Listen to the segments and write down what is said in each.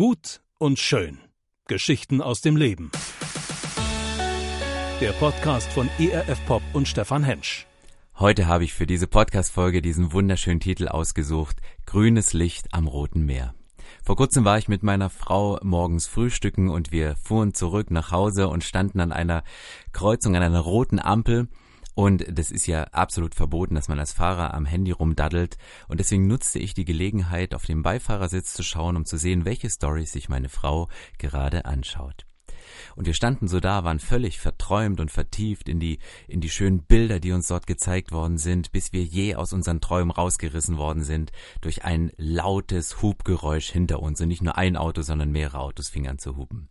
Gut und schön. Geschichten aus dem Leben. Der Podcast von ERF Pop und Stefan Hensch. Heute habe ich für diese Podcast-Folge diesen wunderschönen Titel ausgesucht: Grünes Licht am Roten Meer. Vor kurzem war ich mit meiner Frau morgens frühstücken und wir fuhren zurück nach Hause und standen an einer Kreuzung, an einer roten Ampel und das ist ja absolut verboten, dass man als Fahrer am Handy rumdaddelt. Und deswegen nutzte ich die Gelegenheit, auf dem Beifahrersitz zu schauen, um zu sehen, welche Storys sich meine Frau gerade anschaut. Und wir standen so da, waren völlig verträumt und vertieft in die, in die schönen Bilder, die uns dort gezeigt worden sind, bis wir je aus unseren Träumen rausgerissen worden sind durch ein lautes Hubgeräusch hinter uns. Und nicht nur ein Auto, sondern mehrere Autos fingen an zu hupen.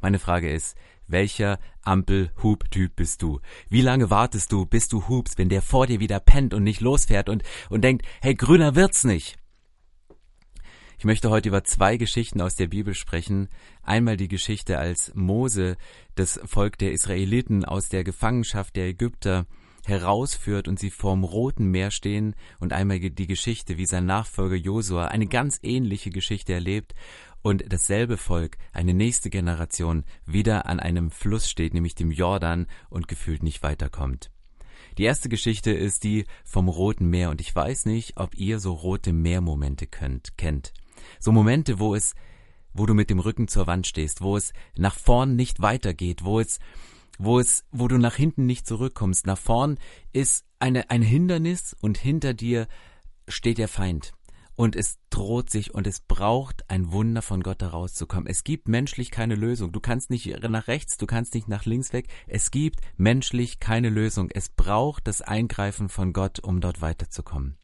Meine Frage ist, welcher Ampel-Hub-Typ bist du? Wie lange wartest du, bis du hubst, wenn der vor dir wieder pennt und nicht losfährt und, und denkt, hey, grüner wird's nicht? Ich möchte heute über zwei Geschichten aus der Bibel sprechen. Einmal die Geschichte, als Mose das Volk der Israeliten aus der Gefangenschaft der Ägypter herausführt und sie vorm Roten Meer stehen und einmal die Geschichte, wie sein Nachfolger Josua eine ganz ähnliche Geschichte erlebt und dasselbe Volk, eine nächste Generation, wieder an einem Fluss steht, nämlich dem Jordan, und gefühlt nicht weiterkommt. Die erste Geschichte ist die vom Roten Meer, und ich weiß nicht, ob ihr so rote Meermomente könnt, kennt. So Momente, wo es, wo du mit dem Rücken zur Wand stehst, wo es nach vorn nicht weitergeht, wo es, wo es, wo du nach hinten nicht zurückkommst. Nach vorn ist eine, ein Hindernis und hinter dir steht der Feind und es droht sich und es braucht ein Wunder von Gott herauszukommen. Es gibt menschlich keine Lösung. Du kannst nicht nach rechts, du kannst nicht nach links weg. Es gibt menschlich keine Lösung. Es braucht das Eingreifen von Gott, um dort weiterzukommen.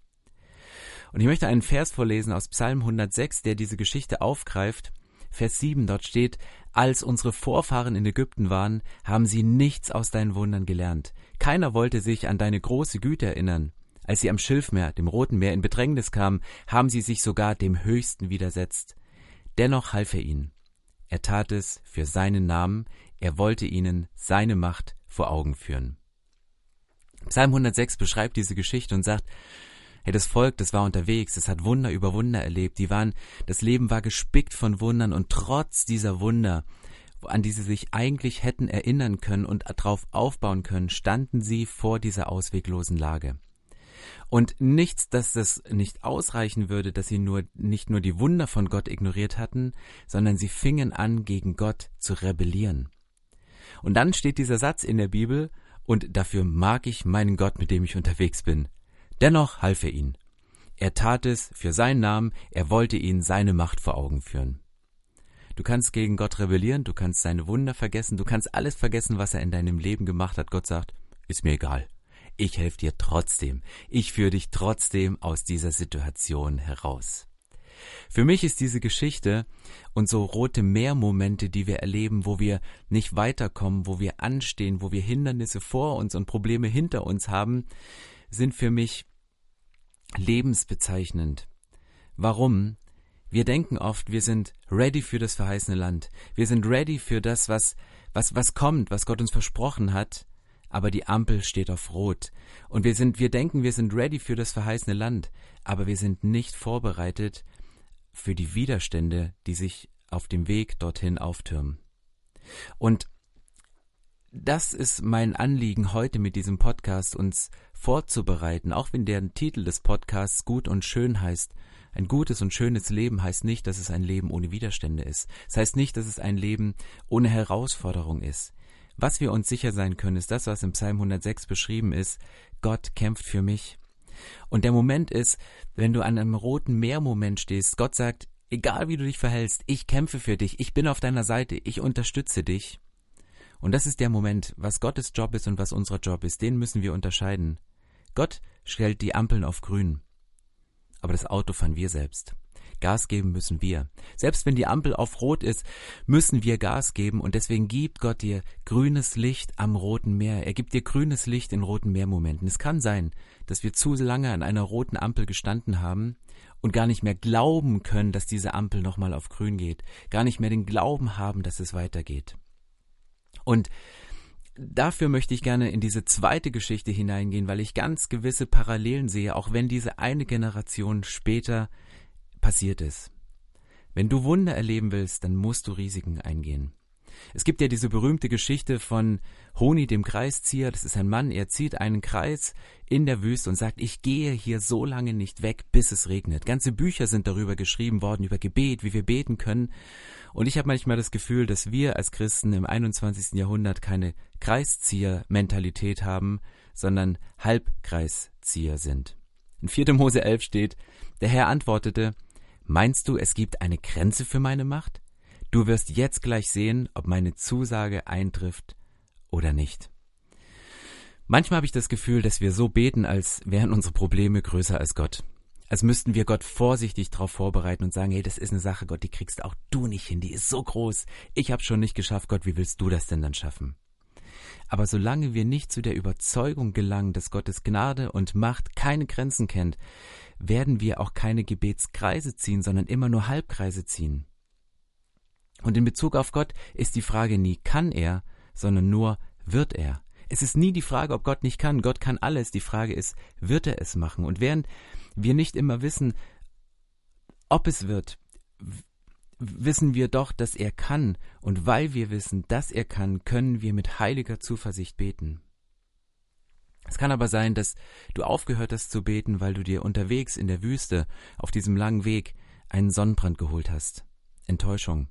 Und ich möchte einen Vers vorlesen aus Psalm 106, der diese Geschichte aufgreift. Vers 7, dort steht, als unsere Vorfahren in Ägypten waren, haben sie nichts aus deinen Wundern gelernt. Keiner wollte sich an deine große Güte erinnern. Als sie am Schilfmeer, dem Roten Meer, in Bedrängnis kamen, haben sie sich sogar dem Höchsten widersetzt. Dennoch half er ihnen. Er tat es für seinen Namen, er wollte ihnen seine Macht vor Augen führen. Psalm 106 beschreibt diese Geschichte und sagt, hey, das Volk, das war unterwegs, es hat Wunder über Wunder erlebt, die waren, das Leben war gespickt von Wundern und trotz dieser Wunder, an die sie sich eigentlich hätten erinnern können und darauf aufbauen können, standen sie vor dieser ausweglosen Lage. Und nichts, dass das nicht ausreichen würde, dass sie nur nicht nur die Wunder von Gott ignoriert hatten, sondern sie fingen an, gegen Gott zu rebellieren. Und dann steht dieser Satz in der Bibel, und dafür mag ich meinen Gott, mit dem ich unterwegs bin. Dennoch half er ihnen. Er tat es für seinen Namen, er wollte ihnen seine Macht vor Augen führen. Du kannst gegen Gott rebellieren, du kannst seine Wunder vergessen, du kannst alles vergessen, was er in deinem Leben gemacht hat. Gott sagt, ist mir egal ich helfe dir trotzdem. Ich führe dich trotzdem aus dieser Situation heraus. Für mich ist diese Geschichte und so rote Meermomente, die wir erleben, wo wir nicht weiterkommen, wo wir anstehen, wo wir Hindernisse vor uns und Probleme hinter uns haben, sind für mich lebensbezeichnend. Warum? Wir denken oft, wir sind ready für das verheißene Land. Wir sind ready für das, was, was, was kommt, was Gott uns versprochen hat aber die Ampel steht auf Rot. Und wir sind, wir denken, wir sind ready für das verheißene Land, aber wir sind nicht vorbereitet für die Widerstände, die sich auf dem Weg dorthin auftürmen. Und das ist mein Anliegen heute mit diesem Podcast, uns vorzubereiten, auch wenn der Titel des Podcasts gut und schön heißt. Ein gutes und schönes Leben heißt nicht, dass es ein Leben ohne Widerstände ist. Es heißt nicht, dass es ein Leben ohne Herausforderung ist. Was wir uns sicher sein können, ist das, was im Psalm 106 beschrieben ist. Gott kämpft für mich. Und der Moment ist, wenn du an einem roten Meermoment stehst, Gott sagt, egal wie du dich verhältst, ich kämpfe für dich, ich bin auf deiner Seite, ich unterstütze dich. Und das ist der Moment, was Gottes Job ist und was unser Job ist, den müssen wir unterscheiden. Gott stellt die Ampeln auf grün, aber das Auto fahren wir selbst. Gas geben müssen wir. Selbst wenn die Ampel auf Rot ist, müssen wir Gas geben und deswegen gibt Gott dir grünes Licht am Roten Meer. Er gibt dir grünes Licht in Roten Meermomenten. Es kann sein, dass wir zu lange an einer roten Ampel gestanden haben und gar nicht mehr glauben können, dass diese Ampel nochmal auf grün geht, gar nicht mehr den Glauben haben, dass es weitergeht. Und dafür möchte ich gerne in diese zweite Geschichte hineingehen, weil ich ganz gewisse Parallelen sehe, auch wenn diese eine Generation später passiert ist. Wenn du Wunder erleben willst, dann musst du Risiken eingehen. Es gibt ja diese berühmte Geschichte von Honi dem Kreiszieher. Das ist ein Mann, er zieht einen Kreis in der Wüste und sagt, ich gehe hier so lange nicht weg, bis es regnet. Ganze Bücher sind darüber geschrieben worden, über Gebet, wie wir beten können. Und ich habe manchmal das Gefühl, dass wir als Christen im 21. Jahrhundert keine Kreiszieher-Mentalität haben, sondern Halbkreiszieher sind. In 4. Mose 11 steht, der Herr antwortete, Meinst du, es gibt eine Grenze für meine Macht? Du wirst jetzt gleich sehen, ob meine Zusage eintrifft oder nicht. Manchmal habe ich das Gefühl, dass wir so beten, als wären unsere Probleme größer als Gott. Als müssten wir Gott vorsichtig darauf vorbereiten und sagen, hey, das ist eine Sache, Gott, die kriegst auch du nicht hin, die ist so groß. Ich habe schon nicht geschafft, Gott, wie willst du das denn dann schaffen? Aber solange wir nicht zu der Überzeugung gelangen, dass Gottes Gnade und Macht keine Grenzen kennt, werden wir auch keine Gebetskreise ziehen, sondern immer nur Halbkreise ziehen. Und in Bezug auf Gott ist die Frage nie kann er, sondern nur wird er. Es ist nie die Frage, ob Gott nicht kann. Gott kann alles. Die Frage ist, wird er es machen? Und während wir nicht immer wissen, ob es wird, wissen wir doch, dass er kann. Und weil wir wissen, dass er kann, können wir mit heiliger Zuversicht beten. Es kann aber sein, dass du aufgehört hast zu beten, weil du dir unterwegs in der Wüste auf diesem langen Weg einen Sonnenbrand geholt hast. Enttäuschung.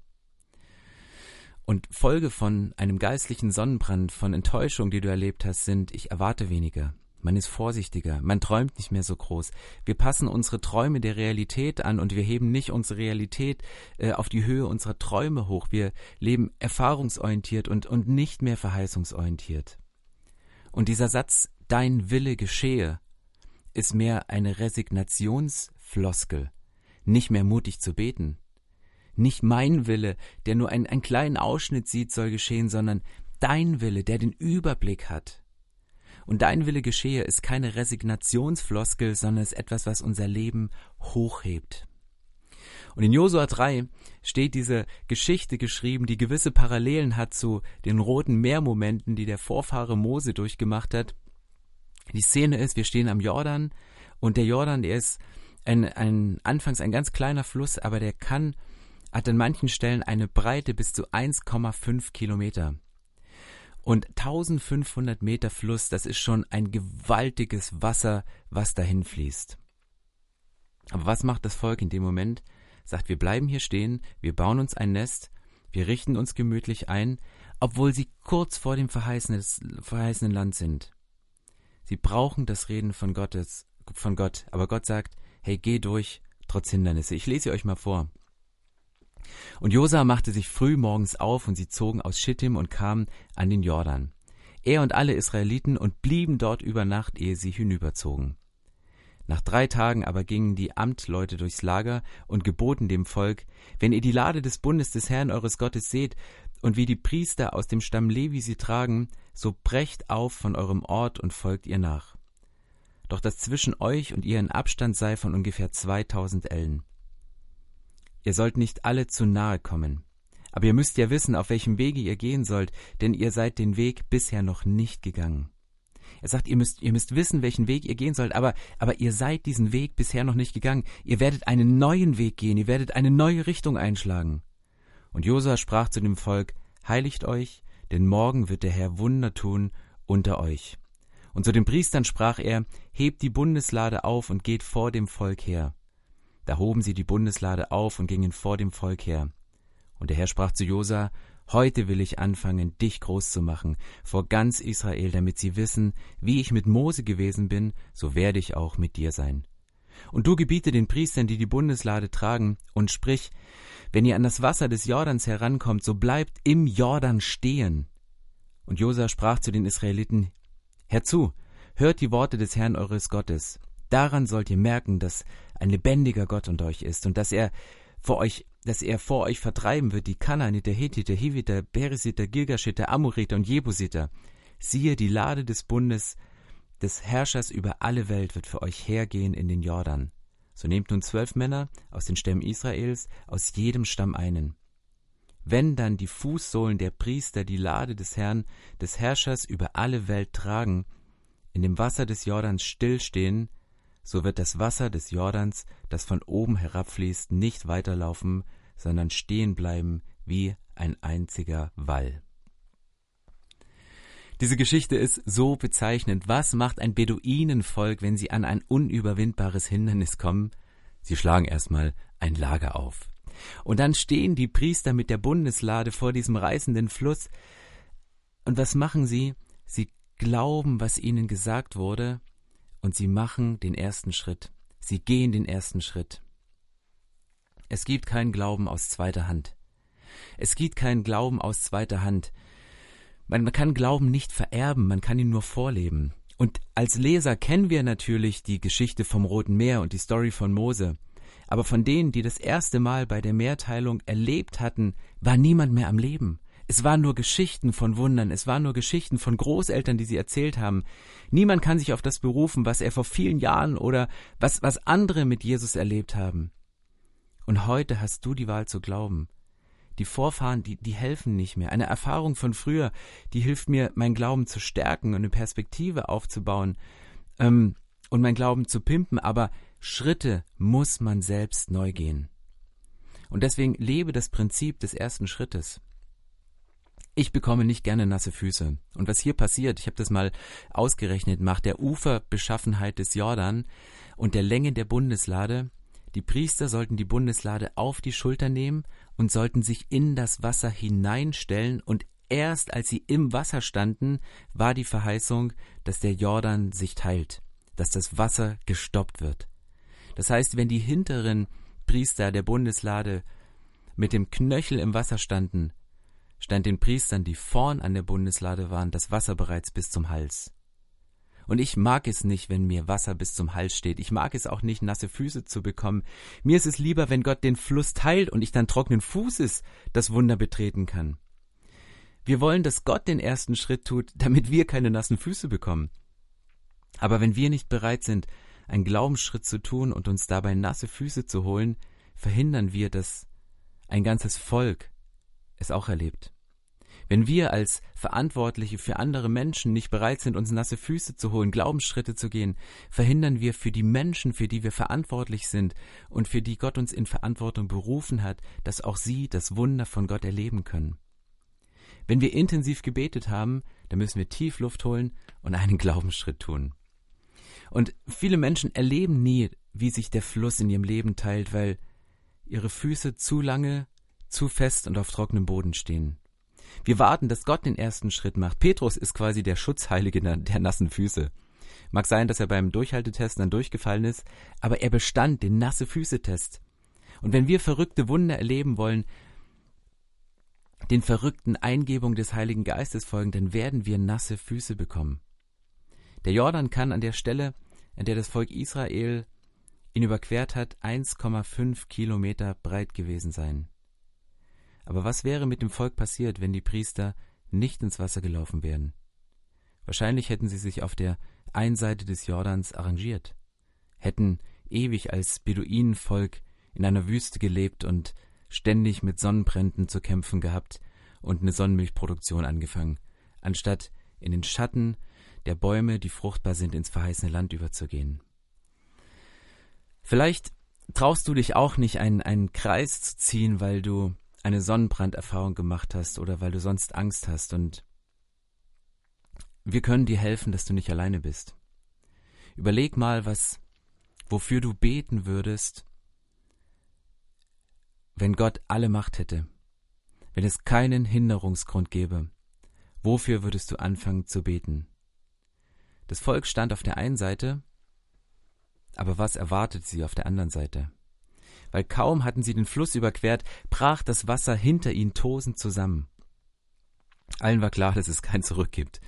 Und Folge von einem geistlichen Sonnenbrand, von Enttäuschung, die du erlebt hast, sind, ich erwarte weniger. Man ist vorsichtiger, man träumt nicht mehr so groß. Wir passen unsere Träume der Realität an und wir heben nicht unsere Realität äh, auf die Höhe unserer Träume hoch. Wir leben erfahrungsorientiert und, und nicht mehr verheißungsorientiert. Und dieser Satz, dein Wille geschehe, ist mehr eine Resignationsfloskel, nicht mehr mutig zu beten, nicht mein Wille, der nur einen, einen kleinen Ausschnitt sieht, soll geschehen, sondern dein Wille, der den Überblick hat. Und dein Wille geschehe ist keine Resignationsfloskel, sondern ist etwas, was unser Leben hochhebt. Und in Josua 3 steht diese Geschichte geschrieben, die gewisse Parallelen hat zu den roten Meermomenten, die der Vorfahre Mose durchgemacht hat. Die Szene ist, wir stehen am Jordan und der Jordan, der ist ein, ein anfangs ein ganz kleiner Fluss, aber der kann hat an manchen Stellen eine Breite bis zu 1,5 Kilometer. Und 1500 Meter Fluss, das ist schon ein gewaltiges Wasser, was dahin fließt. Aber was macht das Volk in dem Moment? Sagt, wir bleiben hier stehen, wir bauen uns ein Nest, wir richten uns gemütlich ein, obwohl sie kurz vor dem verheißenen Land sind. Sie brauchen das Reden von Gottes, von Gott, aber Gott sagt, hey, geh durch, trotz Hindernisse. Ich lese euch mal vor. Und Josa machte sich früh morgens auf, und sie zogen aus Schittim und kamen an den Jordan. Er und alle Israeliten und blieben dort über Nacht, ehe sie hinüberzogen. Nach drei Tagen aber gingen die Amtleute durchs Lager und geboten dem Volk, wenn ihr die Lade des Bundes des Herrn eures Gottes seht, und wie die Priester aus dem Stamm Levi sie tragen, so brecht auf von eurem Ort und folgt ihr nach. Doch dass zwischen euch und ihr ein Abstand sei von ungefähr zweitausend Ellen. Ihr sollt nicht alle zu nahe kommen. Aber ihr müsst ja wissen, auf welchem Wege ihr gehen sollt, denn ihr seid den Weg bisher noch nicht gegangen. Er sagt, ihr müsst, ihr müsst wissen, welchen Weg ihr gehen sollt, aber, aber ihr seid diesen Weg bisher noch nicht gegangen. Ihr werdet einen neuen Weg gehen, ihr werdet eine neue Richtung einschlagen. Und Josua sprach zu dem Volk, Heiligt euch, denn morgen wird der Herr Wunder tun unter euch. Und zu den Priestern sprach er, Hebt die Bundeslade auf und geht vor dem Volk her. Da hoben sie die Bundeslade auf und gingen vor dem Volk her. Und der Herr sprach zu Josa, Heute will ich anfangen, dich groß zu machen vor ganz Israel, damit sie wissen, wie ich mit Mose gewesen bin, so werde ich auch mit dir sein. Und du gebiete den Priestern, die die Bundeslade tragen, und sprich, wenn ihr an das Wasser des Jordans herankommt, so bleibt im Jordan stehen. Und Josa sprach zu den Israeliten, Herzu, hört die Worte des Herrn eures Gottes. Daran sollt ihr merken, dass ein lebendiger Gott unter euch ist und dass er vor euch, dass er vor euch vertreiben wird die Kanaaniter, Hethiter, Hiviter, Beresiter, Gilgashiter, Amoriter und Jebusiter. Siehe, die Lade des Bundes des Herrschers über alle Welt wird für euch hergehen in den Jordan. So nehmt nun zwölf Männer aus den Stämmen Israels, aus jedem Stamm einen. Wenn dann die Fußsohlen der Priester die Lade des Herrn, des Herrschers über alle Welt tragen, in dem Wasser des Jordans stillstehen, so wird das Wasser des Jordans, das von oben herabfließt, nicht weiterlaufen, sondern stehen bleiben wie ein einziger Wall. Diese Geschichte ist so bezeichnend. Was macht ein Beduinenvolk, wenn sie an ein unüberwindbares Hindernis kommen? Sie schlagen erstmal ein Lager auf. Und dann stehen die Priester mit der Bundeslade vor diesem reißenden Fluss. Und was machen sie? Sie glauben, was ihnen gesagt wurde, und sie machen den ersten Schritt. Sie gehen den ersten Schritt. Es gibt keinen Glauben aus zweiter Hand. Es gibt keinen Glauben aus zweiter Hand. Man kann Glauben nicht vererben, man kann ihn nur vorleben. Und als Leser kennen wir natürlich die Geschichte vom Roten Meer und die Story von Mose. Aber von denen, die das erste Mal bei der Mehrteilung erlebt hatten, war niemand mehr am Leben. Es waren nur Geschichten von Wundern, es waren nur Geschichten von Großeltern, die sie erzählt haben. Niemand kann sich auf das berufen, was er vor vielen Jahren oder was, was andere mit Jesus erlebt haben. Und heute hast du die Wahl zu glauben. Die Vorfahren, die, die helfen nicht mehr. Eine Erfahrung von früher, die hilft mir, mein Glauben zu stärken und eine Perspektive aufzubauen ähm, und mein Glauben zu pimpen, aber Schritte muss man selbst neu gehen. Und deswegen lebe das Prinzip des ersten Schrittes. Ich bekomme nicht gerne nasse Füße. Und was hier passiert, ich habe das mal ausgerechnet, macht der Uferbeschaffenheit des Jordan und der Länge der Bundeslade die Priester sollten die Bundeslade auf die Schulter nehmen und sollten sich in das Wasser hineinstellen, und erst als sie im Wasser standen, war die Verheißung, dass der Jordan sich teilt, dass das Wasser gestoppt wird. Das heißt, wenn die hinteren Priester der Bundeslade mit dem Knöchel im Wasser standen, stand den Priestern, die vorn an der Bundeslade waren, das Wasser bereits bis zum Hals. Und ich mag es nicht, wenn mir Wasser bis zum Hals steht. Ich mag es auch nicht, nasse Füße zu bekommen. Mir ist es lieber, wenn Gott den Fluss teilt und ich dann trockenen Fußes das Wunder betreten kann. Wir wollen, dass Gott den ersten Schritt tut, damit wir keine nassen Füße bekommen. Aber wenn wir nicht bereit sind, einen Glaubensschritt zu tun und uns dabei nasse Füße zu holen, verhindern wir, dass ein ganzes Volk es auch erlebt. Wenn wir als Verantwortliche für andere Menschen nicht bereit sind, uns nasse Füße zu holen, Glaubensschritte zu gehen, verhindern wir für die Menschen, für die wir verantwortlich sind und für die Gott uns in Verantwortung berufen hat, dass auch sie das Wunder von Gott erleben können. Wenn wir intensiv gebetet haben, dann müssen wir tief Luft holen und einen Glaubensschritt tun. Und viele Menschen erleben nie, wie sich der Fluss in ihrem Leben teilt, weil ihre Füße zu lange, zu fest und auf trockenem Boden stehen. Wir warten, dass Gott den ersten Schritt macht. Petrus ist quasi der Schutzheilige der nassen Füße. Mag sein, dass er beim Durchhaltetest dann durchgefallen ist, aber er bestand den nasse Füße-Test. Und wenn wir verrückte Wunder erleben wollen, den verrückten Eingebungen des Heiligen Geistes folgen, dann werden wir nasse Füße bekommen. Der Jordan kann an der Stelle, an der das Volk Israel ihn überquert hat, 1,5 Kilometer breit gewesen sein. Aber was wäre mit dem Volk passiert, wenn die Priester nicht ins Wasser gelaufen wären? Wahrscheinlich hätten sie sich auf der einen Seite des Jordans arrangiert, hätten ewig als Beduinenvolk in einer Wüste gelebt und ständig mit Sonnenbränden zu kämpfen gehabt und eine Sonnenmilchproduktion angefangen, anstatt in den Schatten der Bäume, die fruchtbar sind, ins verheißene Land überzugehen. Vielleicht traust du dich auch nicht, einen, einen Kreis zu ziehen, weil du eine Sonnenbranderfahrung gemacht hast oder weil du sonst Angst hast und wir können dir helfen, dass du nicht alleine bist. Überleg mal, was, wofür du beten würdest, wenn Gott alle Macht hätte, wenn es keinen Hinderungsgrund gäbe. Wofür würdest du anfangen zu beten? Das Volk stand auf der einen Seite, aber was erwartet sie auf der anderen Seite? Weil kaum hatten sie den Fluss überquert, brach das Wasser hinter ihnen tosend zusammen. Allen war klar, dass es kein Zurück gibt.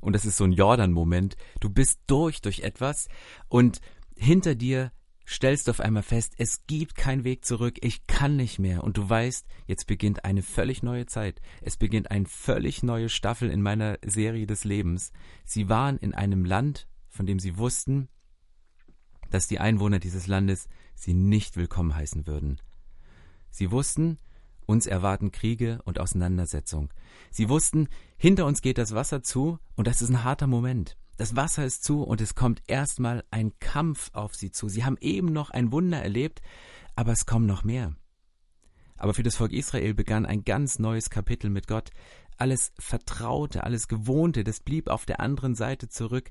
Und das ist so ein Jordan-Moment. Du bist durch durch etwas und hinter dir stellst du auf einmal fest, es gibt keinen Weg zurück, ich kann nicht mehr. Und du weißt, jetzt beginnt eine völlig neue Zeit. Es beginnt eine völlig neue Staffel in meiner Serie des Lebens. Sie waren in einem Land, von dem sie wussten, dass die Einwohner dieses Landes sie nicht willkommen heißen würden. Sie wussten, uns erwarten Kriege und Auseinandersetzung. Sie wussten, hinter uns geht das Wasser zu und das ist ein harter Moment. Das Wasser ist zu und es kommt erstmal ein Kampf auf sie zu. Sie haben eben noch ein Wunder erlebt, aber es kommen noch mehr. Aber für das Volk Israel begann ein ganz neues Kapitel mit Gott. Alles Vertraute, alles Gewohnte, das blieb auf der anderen Seite zurück.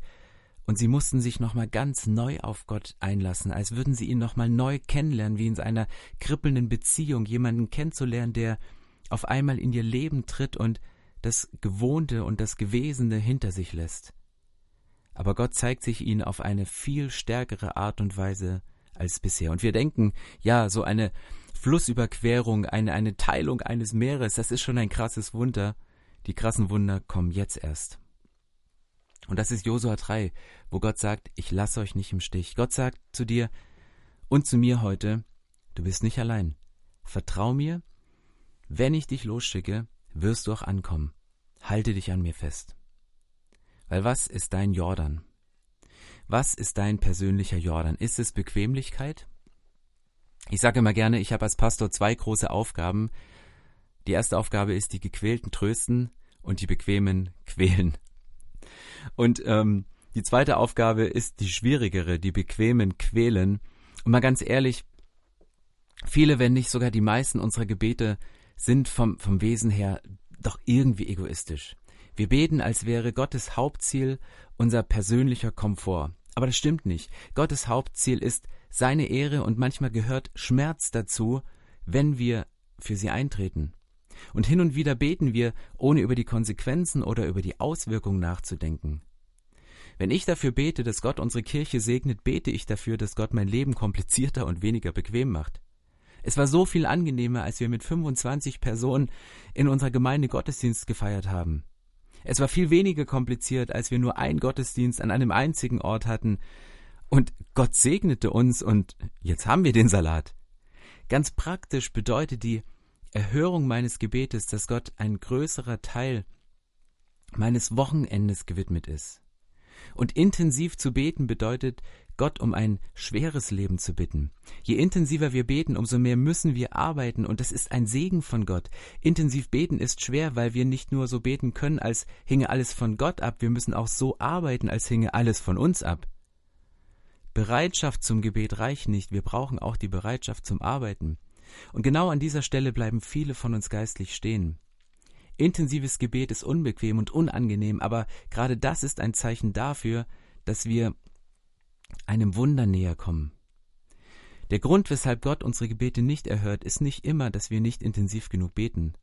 Und sie mussten sich nochmal ganz neu auf Gott einlassen, als würden sie ihn nochmal neu kennenlernen, wie in einer kribbelnden Beziehung, jemanden kennenzulernen, der auf einmal in ihr Leben tritt und das Gewohnte und das Gewesene hinter sich lässt. Aber Gott zeigt sich ihnen auf eine viel stärkere Art und Weise als bisher. Und wir denken, ja, so eine Flussüberquerung, eine, eine Teilung eines Meeres, das ist schon ein krasses Wunder. Die krassen Wunder kommen jetzt erst. Und das ist Josua 3, wo Gott sagt, ich lasse euch nicht im Stich. Gott sagt zu dir und zu mir heute, du bist nicht allein. Vertrau mir, wenn ich dich losschicke, wirst du auch ankommen. Halte dich an mir fest. Weil was ist dein Jordan? Was ist dein persönlicher Jordan? Ist es Bequemlichkeit? Ich sage immer gerne, ich habe als Pastor zwei große Aufgaben. Die erste Aufgabe ist, die Gequälten trösten und die Bequemen quälen. Und ähm, die zweite Aufgabe ist die schwierigere, die Bequemen quälen. Und mal ganz ehrlich, viele, wenn nicht sogar die meisten unserer Gebete sind vom, vom Wesen her doch irgendwie egoistisch. Wir beten, als wäre Gottes Hauptziel unser persönlicher Komfort. Aber das stimmt nicht. Gottes Hauptziel ist seine Ehre und manchmal gehört Schmerz dazu, wenn wir für sie eintreten. Und hin und wieder beten wir, ohne über die Konsequenzen oder über die Auswirkungen nachzudenken. Wenn ich dafür bete, dass Gott unsere Kirche segnet, bete ich dafür, dass Gott mein Leben komplizierter und weniger bequem macht. Es war so viel angenehmer, als wir mit 25 Personen in unserer Gemeinde Gottesdienst gefeiert haben. Es war viel weniger kompliziert, als wir nur einen Gottesdienst an einem einzigen Ort hatten. Und Gott segnete uns und jetzt haben wir den Salat. Ganz praktisch bedeutet die Erhörung meines Gebetes, dass Gott ein größerer Teil meines Wochenendes gewidmet ist. Und intensiv zu beten bedeutet, Gott um ein schweres Leben zu bitten. Je intensiver wir beten, umso mehr müssen wir arbeiten, und das ist ein Segen von Gott. Intensiv beten ist schwer, weil wir nicht nur so beten können, als hinge alles von Gott ab, wir müssen auch so arbeiten, als hinge alles von uns ab. Bereitschaft zum Gebet reicht nicht, wir brauchen auch die Bereitschaft zum Arbeiten. Und genau an dieser Stelle bleiben viele von uns geistlich stehen. Intensives Gebet ist unbequem und unangenehm, aber gerade das ist ein Zeichen dafür, dass wir einem Wunder näher kommen. Der Grund, weshalb Gott unsere Gebete nicht erhört, ist nicht immer, dass wir nicht intensiv genug beten.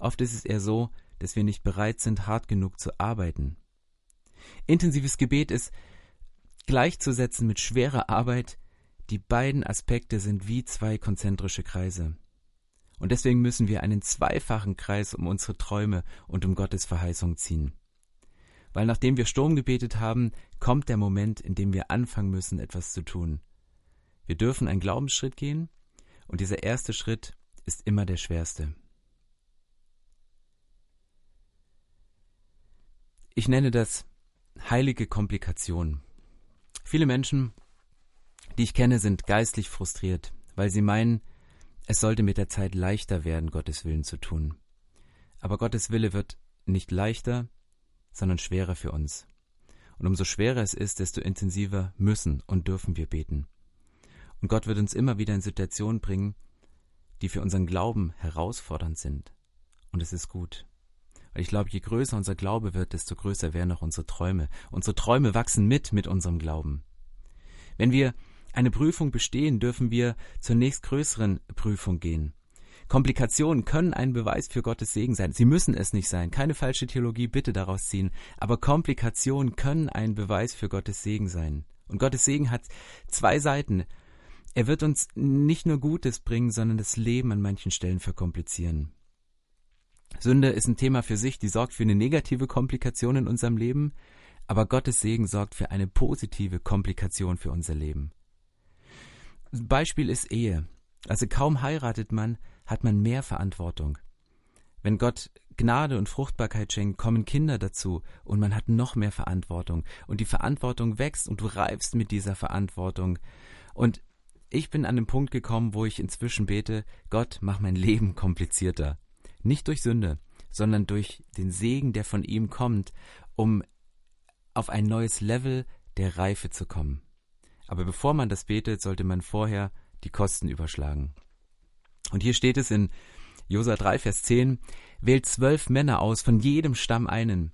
Oft ist es eher so, dass wir nicht bereit sind, hart genug zu arbeiten. Intensives Gebet ist gleichzusetzen mit schwerer Arbeit. Die beiden Aspekte sind wie zwei konzentrische Kreise. Und deswegen müssen wir einen zweifachen Kreis um unsere Träume und um Gottes Verheißung ziehen. Weil nachdem wir Sturm gebetet haben, kommt der Moment, in dem wir anfangen müssen, etwas zu tun. Wir dürfen einen Glaubensschritt gehen, und dieser erste Schritt ist immer der schwerste. Ich nenne das heilige Komplikation. Viele Menschen, die ich kenne, sind geistlich frustriert, weil sie meinen, es sollte mit der Zeit leichter werden, Gottes Willen zu tun. Aber Gottes Wille wird nicht leichter, sondern schwerer für uns. Und umso schwerer es ist, desto intensiver müssen und dürfen wir beten. Und Gott wird uns immer wieder in Situationen bringen, die für unseren Glauben herausfordernd sind. Und es ist gut. Weil ich glaube, je größer unser Glaube wird, desto größer werden auch unsere Träume. Unsere Träume wachsen mit mit unserem Glauben. Wenn wir eine Prüfung bestehen, dürfen wir zur nächstgrößeren Prüfung gehen. Komplikationen können ein Beweis für Gottes Segen sein. Sie müssen es nicht sein. Keine falsche Theologie bitte daraus ziehen. Aber Komplikationen können ein Beweis für Gottes Segen sein. Und Gottes Segen hat zwei Seiten. Er wird uns nicht nur Gutes bringen, sondern das Leben an manchen Stellen verkomplizieren. Sünde ist ein Thema für sich, die sorgt für eine negative Komplikation in unserem Leben, aber Gottes Segen sorgt für eine positive Komplikation für unser Leben. Beispiel ist Ehe. Also kaum heiratet man, hat man mehr Verantwortung. Wenn Gott Gnade und Fruchtbarkeit schenkt, kommen Kinder dazu und man hat noch mehr Verantwortung. Und die Verantwortung wächst und du reifst mit dieser Verantwortung. Und ich bin an den Punkt gekommen, wo ich inzwischen bete, Gott, mach mein Leben komplizierter. Nicht durch Sünde, sondern durch den Segen, der von ihm kommt, um auf ein neues Level der Reife zu kommen. Aber bevor man das betet, sollte man vorher die Kosten überschlagen. Und hier steht es in Josa 3, Vers 10, wählt zwölf Männer aus, von jedem Stamm einen.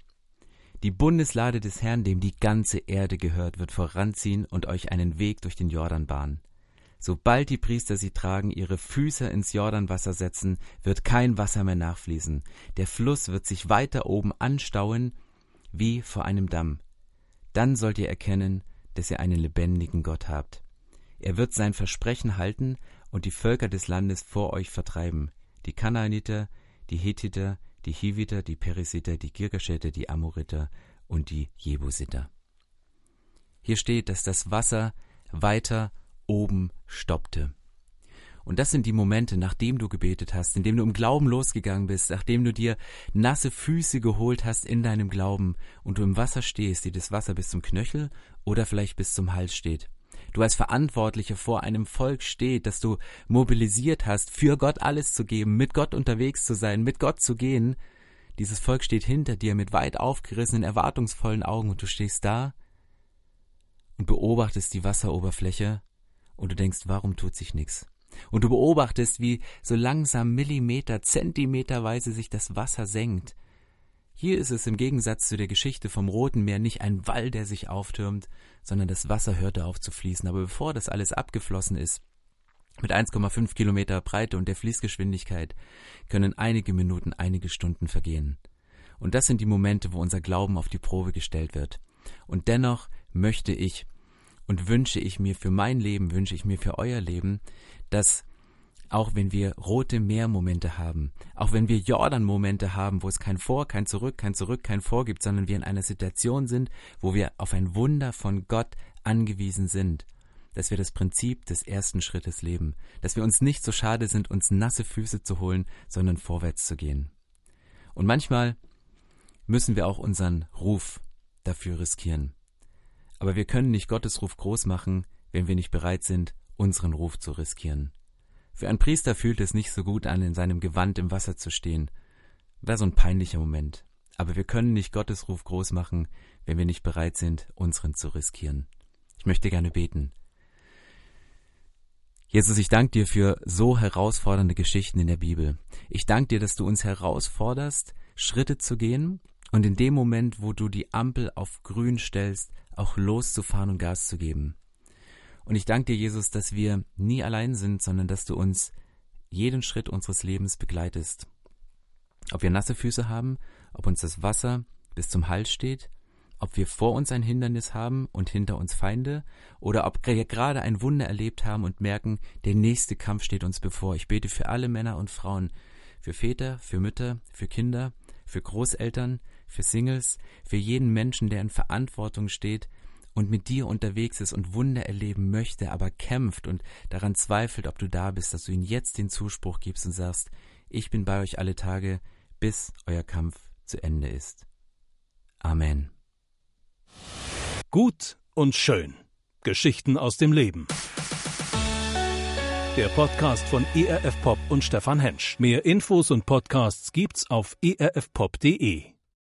Die Bundeslade des Herrn, dem die ganze Erde gehört, wird voranziehen und euch einen Weg durch den Jordan bahnen. Sobald die Priester sie tragen, ihre Füße ins Jordanwasser setzen, wird kein Wasser mehr nachfließen. Der Fluss wird sich weiter oben anstauen wie vor einem Damm. Dann sollt ihr erkennen, dass ihr einen lebendigen Gott habt. Er wird sein Versprechen halten und die Völker des Landes vor euch vertreiben, die Kanaaniter, die Hethiter, die Hiviter, die Perisiter, die Girgaschäter, die Amoriter und die Jebusiter. Hier steht, dass das Wasser weiter oben stoppte. Und das sind die Momente, nachdem du gebetet hast, indem du im Glauben losgegangen bist, nachdem du dir nasse Füße geholt hast in deinem Glauben und du im Wasser stehst, die das Wasser bis zum Knöchel oder vielleicht bis zum Hals steht. Du als Verantwortlicher vor einem Volk steht, dass du mobilisiert hast, für Gott alles zu geben, mit Gott unterwegs zu sein, mit Gott zu gehen. Dieses Volk steht hinter dir mit weit aufgerissenen, erwartungsvollen Augen und du stehst da und beobachtest die Wasseroberfläche und du denkst, warum tut sich nichts? Und du beobachtest, wie so langsam Millimeter, Zentimeterweise sich das Wasser senkt. Hier ist es im Gegensatz zu der Geschichte vom Roten Meer nicht ein Wall, der sich auftürmt, sondern das Wasser hörte auf zu fließen. Aber bevor das alles abgeflossen ist, mit 1,5 Kilometer Breite und der Fließgeschwindigkeit, können einige Minuten, einige Stunden vergehen. Und das sind die Momente, wo unser Glauben auf die Probe gestellt wird. Und dennoch möchte ich und wünsche ich mir für mein Leben, wünsche ich mir für euer Leben, dass auch wenn wir rote Meermomente haben, auch wenn wir Jordan-Momente haben, wo es kein Vor, kein Zurück, kein Zurück, kein Vor gibt, sondern wir in einer Situation sind, wo wir auf ein Wunder von Gott angewiesen sind, dass wir das Prinzip des ersten Schrittes leben, dass wir uns nicht so schade sind, uns nasse Füße zu holen, sondern vorwärts zu gehen. Und manchmal müssen wir auch unseren Ruf dafür riskieren. Aber wir können nicht Gottes Ruf groß machen, wenn wir nicht bereit sind, unseren Ruf zu riskieren. Für einen Priester fühlt es nicht so gut an, in seinem Gewand im Wasser zu stehen. Wäre so ein peinlicher Moment. Aber wir können nicht Gottes Ruf groß machen, wenn wir nicht bereit sind, unseren zu riskieren. Ich möchte gerne beten. Jesus, ich danke dir für so herausfordernde Geschichten in der Bibel. Ich danke dir, dass du uns herausforderst, Schritte zu gehen und in dem Moment, wo du die Ampel auf grün stellst, auch loszufahren und Gas zu geben. Und ich danke dir, Jesus, dass wir nie allein sind, sondern dass du uns jeden Schritt unseres Lebens begleitest. Ob wir nasse Füße haben, ob uns das Wasser bis zum Hals steht, ob wir vor uns ein Hindernis haben und hinter uns Feinde, oder ob wir gerade ein Wunder erlebt haben und merken, der nächste Kampf steht uns bevor. Ich bete für alle Männer und Frauen, für Väter, für Mütter, für Kinder, für Großeltern, für Singles, für jeden Menschen, der in Verantwortung steht und mit dir unterwegs ist und Wunder erleben möchte, aber kämpft und daran zweifelt, ob du da bist, dass du ihm jetzt den Zuspruch gibst und sagst, ich bin bei euch alle Tage, bis euer Kampf zu Ende ist. Amen. Gut und schön. Geschichten aus dem Leben. Der Podcast von ERF Pop und Stefan Hensch. Mehr Infos und Podcasts gibt's auf erfpop.de.